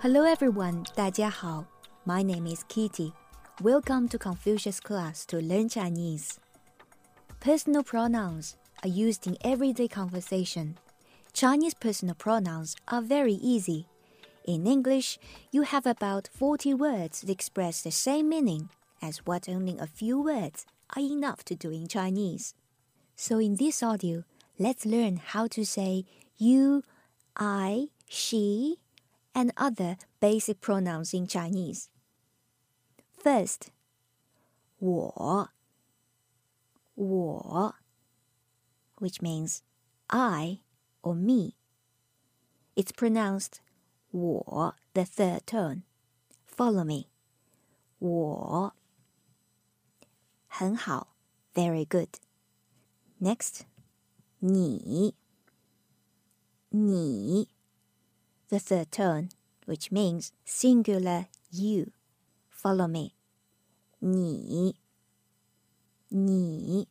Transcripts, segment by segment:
Hello everyone, 大家好. My name is Kitty. Welcome to Confucius class to learn Chinese. Personal pronouns are used in everyday conversation. Chinese personal pronouns are very easy. In English, you have about 40 words that express the same meaning as what only a few words are enough to do in Chinese. So in this audio, let's learn how to say you, I, she, and other basic pronouns in Chinese. First, 我,我, which means I or me. It's pronounced 我 the third tone. Follow me. 我很好 very good. Next, 你你 the third tone, which means singular you. Follow me. 你你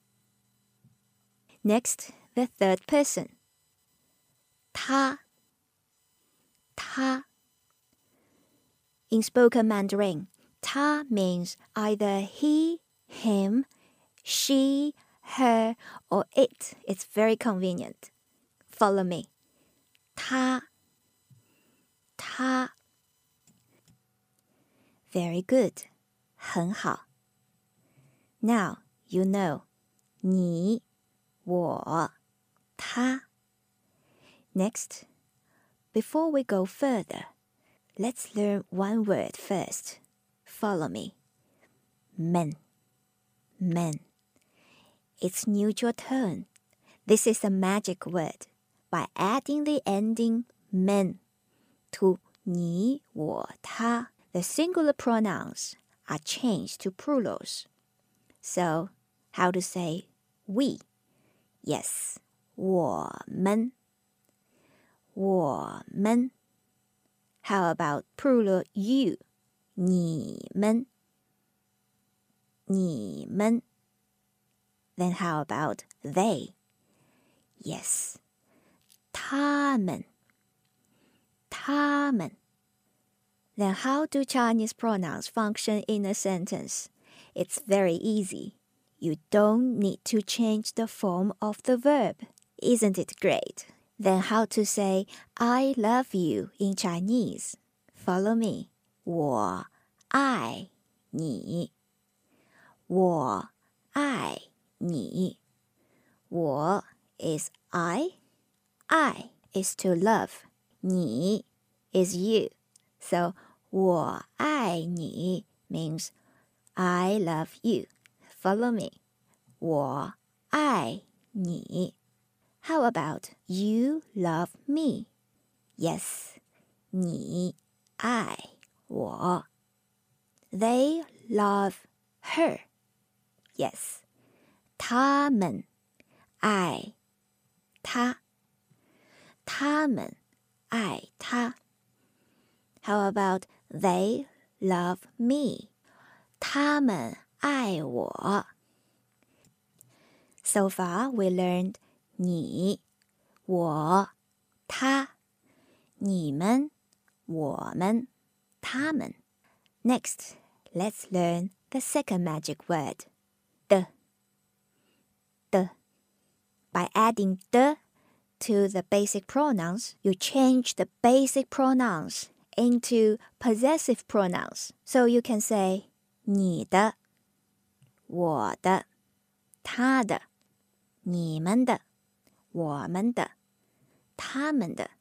Next, the third person. 他他 In spoken Mandarin, 他 means either he, him, she, her, or it. It's very convenient. Follow me. 他 他 Very good. 很好. Now you know 你我他 Next, before we go further, let's learn one word first. Follow me. Men. Men. It's neutral tone. This is a magic word. By adding the ending men to 你我他, the singular pronouns are changed to plurals. So, how to say we? Yes, 我们我们 How about plural you? 你们你们 Then how about they? Yes, 他们 他们 Then how do Chinese pronouns function in a sentence? It's very easy. You don't need to change the form of the verb. Isn't it great? Then how to say I love you in Chinese? Follow me. 我爱你。我爱你。我 is I. I is to love. 你 is you. So 我爱你 means I love you. Follow me. 我爱你。how about you love me? Yes, 你爱我. They love her. Yes, 他们爱他。他们爱他。 How about they love me? 他们爱我。So far, we learned 你、我、他、你们、我们、他们。Next, let's learn the second magic word, the. The. By adding the to the basic pronouns, you change the basic pronouns into possessive pronouns. So you can say 你的、我的、他的、你们的。我们的，他们的。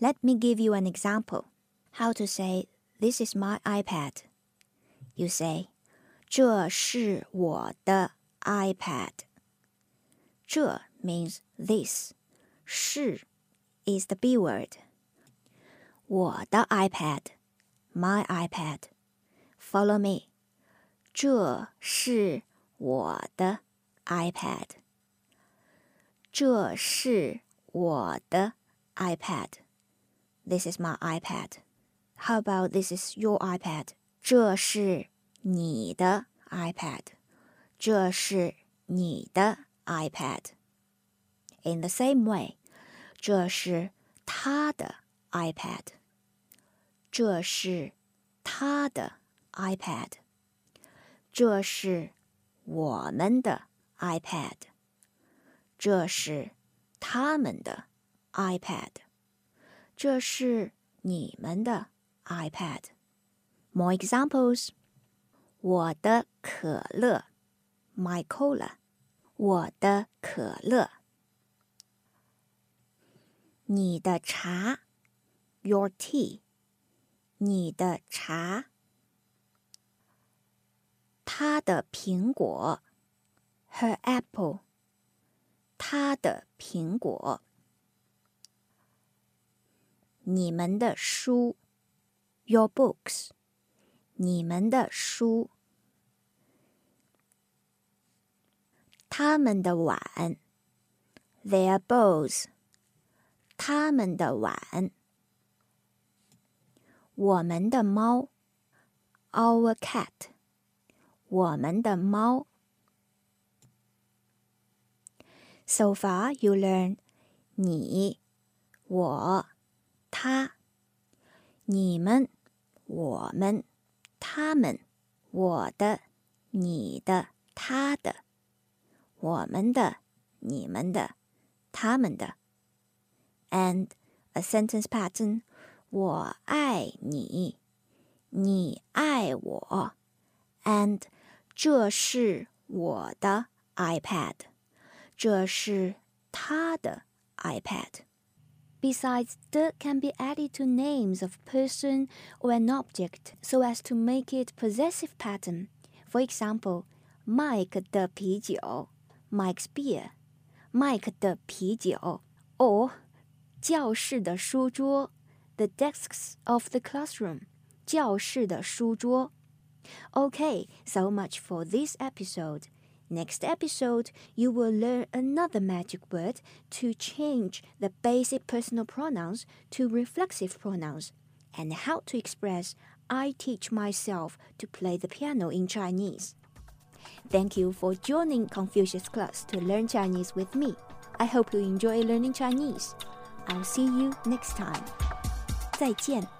Let me give you an example. How to say this is my iPad. You say 这是我的 iPad. 这 means this. 是 is the B word. 我的 iPad, my iPad. Follow me. 这是我的 iPad. 这是我的 iPad. This is my iPad. How about this is your iPad? 这是你的 iPad. 这是你的 iPad. In the same way, 这是他的 iPad. 这是他的 iPad。这是我们的 iPad。这是他们的 iPad。这是你们的 iPad。More examples. 我的可乐，my cola。我的可乐。你的茶，your tea。你的茶。他的苹果，her apple。他的苹果。你们的书，your books。你们的书。他们的碗，their bowls。他们的碗。我们的猫，our cat。我们的猫。So far, you learn 你、我、他、你们、我们、他们、我的、你的、他的、我们的、你们的、他们的。And a sentence pattern 我爱你，你爱我，and 这是我的 iPad，这是他的 iPad。Besides, the can be added to names of person or an object so as to make it possessive pattern. For example, Mike 的啤酒，Mike's beer, Mike 的啤酒，or 教室的书桌。 the desks of the classroom. 教室的书桌. Okay, so much for this episode. Next episode, you will learn another magic word to change the basic personal pronouns to reflexive pronouns and how to express I teach myself to play the piano in Chinese. Thank you for joining Confucius class to learn Chinese with me. I hope you enjoy learning Chinese. I'll see you next time. 再见。